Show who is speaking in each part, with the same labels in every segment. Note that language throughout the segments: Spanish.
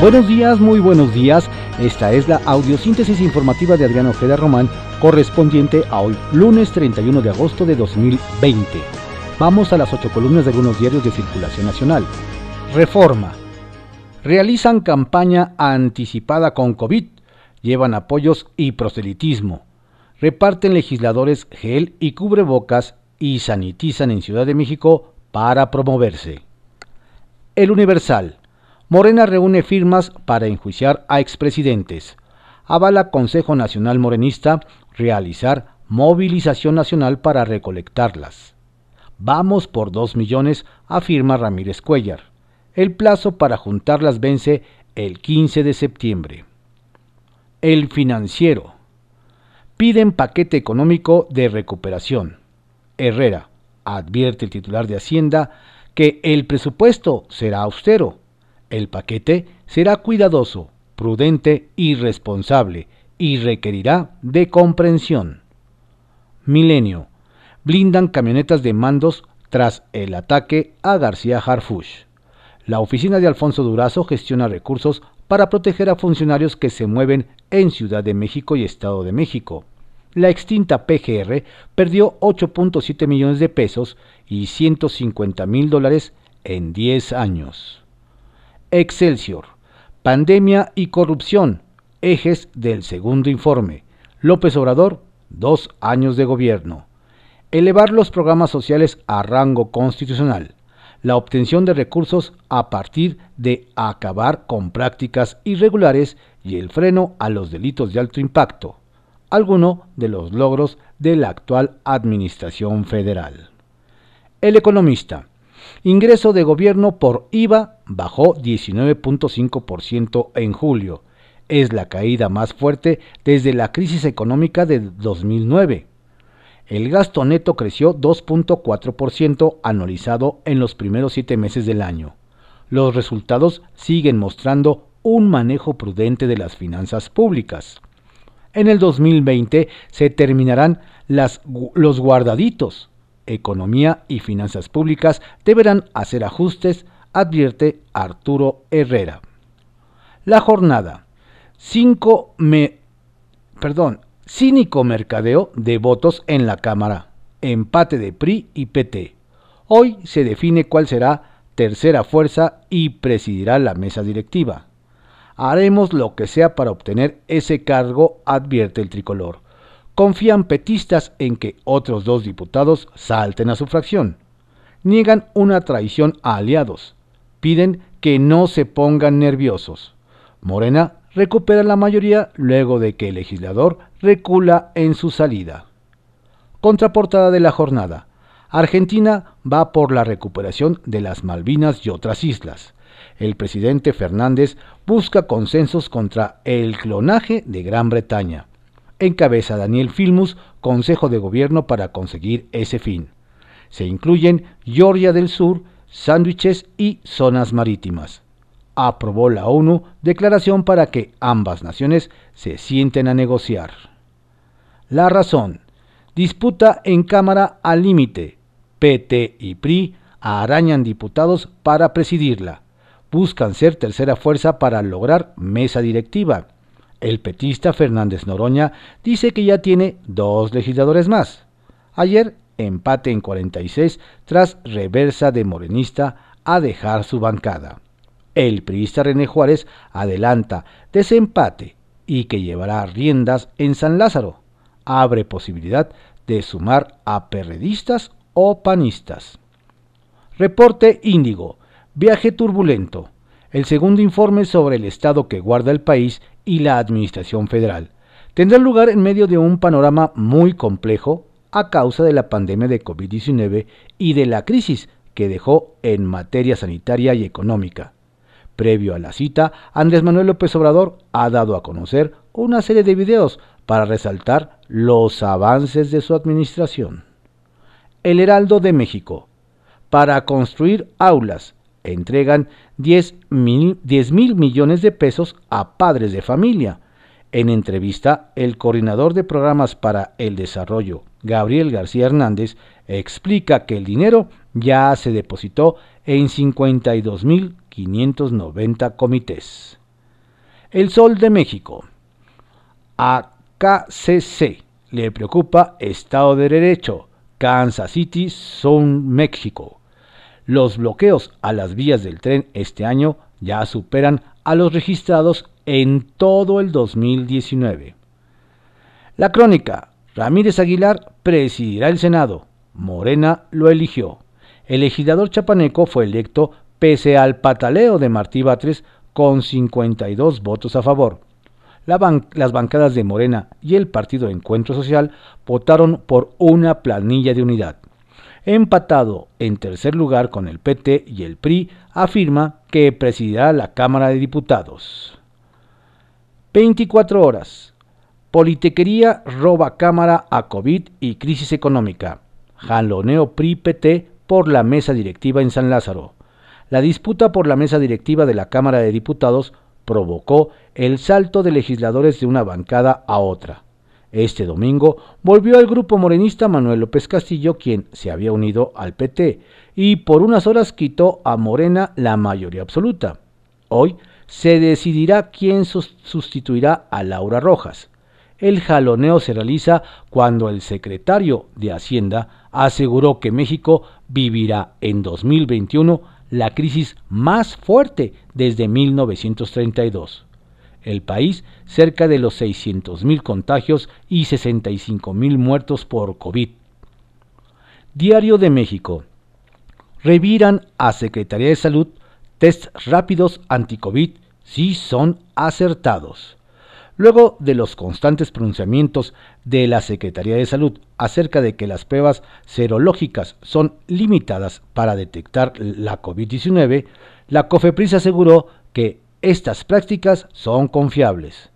Speaker 1: Buenos días, muy buenos días. Esta es la audiosíntesis informativa de Adriano Ojeda Román, correspondiente a hoy, lunes 31 de agosto de 2020. Vamos a las ocho columnas de algunos diarios de circulación nacional. Reforma. Realizan campaña anticipada con COVID, llevan apoyos y proselitismo. Reparten legisladores gel y cubrebocas y sanitizan en Ciudad de México para promoverse. El Universal. Morena reúne firmas para enjuiciar a expresidentes. Avala Consejo Nacional Morenista realizar movilización nacional para recolectarlas. Vamos por dos millones, afirma Ramírez Cuellar. El plazo para juntarlas vence el 15 de septiembre. El financiero. Piden paquete económico de recuperación. Herrera, advierte el titular de Hacienda, que el presupuesto será austero el paquete será cuidadoso, prudente y responsable y requerirá de comprensión. Milenio. Blindan camionetas de mandos tras el ataque a García Harfush. La oficina de Alfonso Durazo gestiona recursos para proteger a funcionarios que se mueven en Ciudad de México y Estado de México. La extinta PGR perdió 8.7 millones de pesos y 150 mil dólares en 10 años. Excelsior. Pandemia y corrupción. Ejes del segundo informe. López Obrador, dos años de gobierno. Elevar los programas sociales a rango constitucional. La obtención de recursos a partir de acabar con prácticas irregulares y el freno a los delitos de alto impacto. Alguno de los logros de la actual Administración Federal. El economista. Ingreso de gobierno por IVA bajó 19.5% en julio. Es la caída más fuerte desde la crisis económica de 2009. El gasto neto creció 2.4% anualizado en los primeros siete meses del año. Los resultados siguen mostrando un manejo prudente de las finanzas públicas. En el 2020 se terminarán los guardaditos, Economía y Finanzas Públicas deberán hacer ajustes, advierte Arturo Herrera. La jornada. Cinco me, perdón, cínico mercadeo de votos en la Cámara. Empate de PRI y PT. Hoy se define cuál será tercera fuerza y presidirá la mesa directiva. Haremos lo que sea para obtener ese cargo, advierte el tricolor confían petistas en que otros dos diputados salten a su fracción. Niegan una traición a aliados. Piden que no se pongan nerviosos. Morena recupera la mayoría luego de que el legislador recula en su salida. Contraportada de la jornada. Argentina va por la recuperación de las Malvinas y otras islas. El presidente Fernández busca consensos contra el clonaje de Gran Bretaña encabeza Daniel Filmus, Consejo de Gobierno para conseguir ese fin. Se incluyen Georgia del Sur, sándwiches y zonas marítimas. Aprobó la ONU declaración para que ambas naciones se sienten a negociar. La razón. Disputa en Cámara al límite. PT y PRI arañan diputados para presidirla. Buscan ser tercera fuerza para lograr mesa directiva el petista Fernández Noroña dice que ya tiene dos legisladores más. Ayer empate en 46 tras reversa de morenista a dejar su bancada. El priista René Juárez adelanta desempate y que llevará riendas en San Lázaro. Abre posibilidad de sumar a perredistas o panistas. Reporte Índigo. Viaje turbulento. El segundo informe sobre el estado que guarda el país y la Administración Federal tendrá lugar en medio de un panorama muy complejo a causa de la pandemia de COVID-19 y de la crisis que dejó en materia sanitaria y económica. Previo a la cita, Andrés Manuel López Obrador ha dado a conocer una serie de videos para resaltar los avances de su administración. El Heraldo de México. Para construir aulas, entregan 10 mil, millones de pesos a padres de familia. En entrevista, el coordinador de programas para el desarrollo, Gabriel García Hernández, explica que el dinero ya se depositó en 52.590 comités. El Sol de México. A KCC le preocupa Estado de Derecho. Kansas City, Son México. Los bloqueos a las vías del tren este año ya superan a los registrados en todo el 2019. La crónica. Ramírez Aguilar presidirá el Senado. Morena lo eligió. El legislador chapaneco fue electo pese al pataleo de Martí Batres con 52 votos a favor. las bancadas de Morena y el Partido Encuentro Social votaron por una planilla de unidad. Empatado en tercer lugar con el PT y el PRI, afirma que presidirá la Cámara de Diputados. 24 horas. Politequería roba Cámara a COVID y crisis económica. Jaloneo PRI-PT por la mesa directiva en San Lázaro. La disputa por la mesa directiva de la Cámara de Diputados provocó el salto de legisladores de una bancada a otra. Este domingo volvió al grupo morenista Manuel López Castillo, quien se había unido al PT, y por unas horas quitó a Morena la mayoría absoluta. Hoy se decidirá quién sustituirá a Laura Rojas. El jaloneo se realiza cuando el secretario de Hacienda aseguró que México vivirá en 2021 la crisis más fuerte desde 1932. El país cerca de los 600.000 contagios y 65.000 muertos por COVID. Diario de México. Reviran a Secretaría de Salud test rápidos anti-COVID si son acertados. Luego de los constantes pronunciamientos de la Secretaría de Salud acerca de que las pruebas serológicas son limitadas para detectar la COVID-19, la COFEPRIS aseguró que estas prácticas son confiables.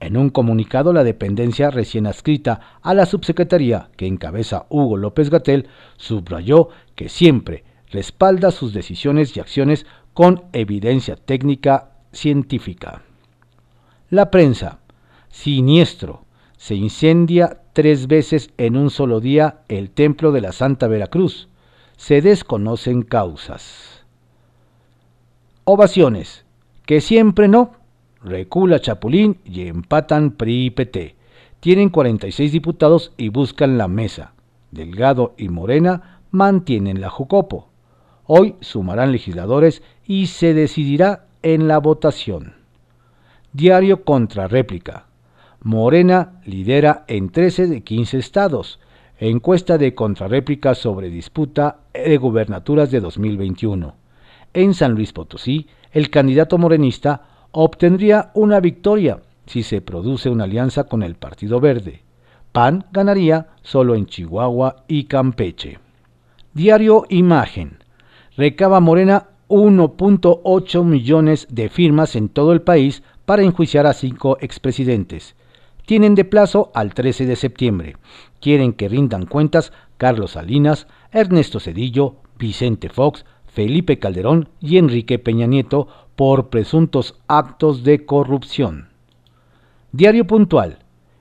Speaker 1: En un comunicado, la dependencia recién adscrita a la subsecretaría que encabeza Hugo López Gatel subrayó que siempre respalda sus decisiones y acciones con evidencia técnica científica. La prensa. Siniestro. Se incendia tres veces en un solo día el templo de la Santa Veracruz. Se desconocen causas. Ovaciones. Que siempre no. Recula Chapulín y empatan PRI y PT. Tienen 46 diputados y buscan la mesa. Delgado y Morena mantienen la Jucopo. Hoy sumarán legisladores y se decidirá en la votación. Diario contra réplica. Morena lidera en 13 de 15 estados. Encuesta de contrarréplica sobre disputa de gubernaturas de 2021. En San Luis Potosí, el candidato morenista obtendría una victoria si se produce una alianza con el Partido Verde. PAN ganaría solo en Chihuahua y Campeche. Diario Imagen. Recaba Morena 1.8 millones de firmas en todo el país para enjuiciar a cinco expresidentes. Tienen de plazo al 13 de septiembre. Quieren que rindan cuentas Carlos Salinas, Ernesto Cedillo, Vicente Fox, Felipe Calderón y Enrique Peña Nieto por presuntos actos de corrupción. Diario puntual.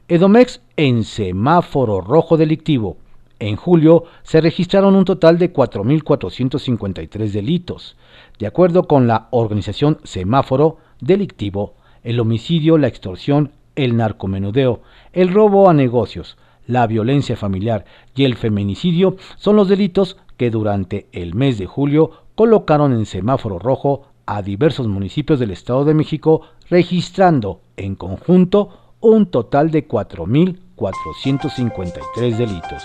Speaker 1: Edomex en semáforo rojo delictivo. En julio se registraron un total de 4.453 delitos. De acuerdo con la organización Semáforo Delictivo, el homicidio, la extorsión, el narcomenudeo, el robo a negocios, la violencia familiar y el feminicidio son los delitos que durante el mes de julio colocaron en semáforo rojo a diversos municipios del Estado de México, registrando en conjunto un total de 4.453 delitos.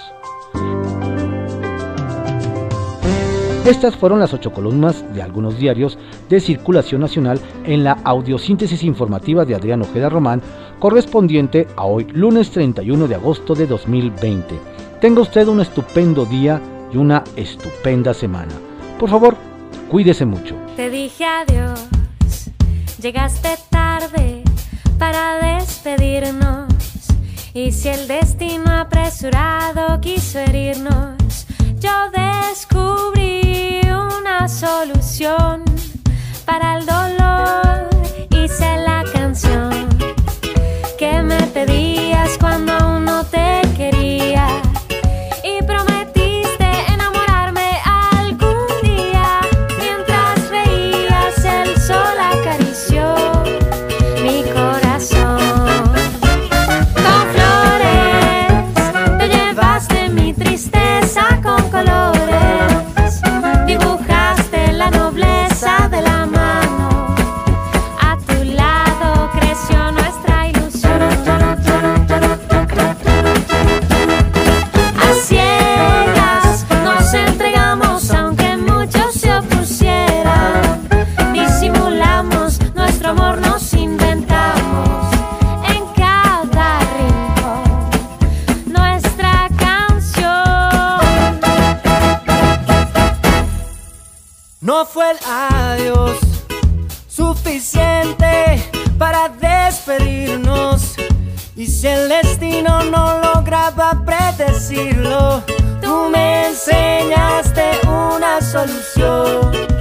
Speaker 1: Estas fueron las ocho columnas de algunos diarios de circulación nacional en la audiosíntesis informativa de Adrián Ojeda Román, correspondiente a hoy, lunes 31 de agosto de 2020. Tenga usted un estupendo día y una estupenda semana. Por favor, cuídese mucho.
Speaker 2: Te dije adiós, llegaste tarde para despedirnos. Y si el destino apresurado quiso herirnos, yo descubrí
Speaker 3: fue el adiós suficiente para despedirnos. Y si el destino no lograba predecirlo, tú me enseñaste una solución.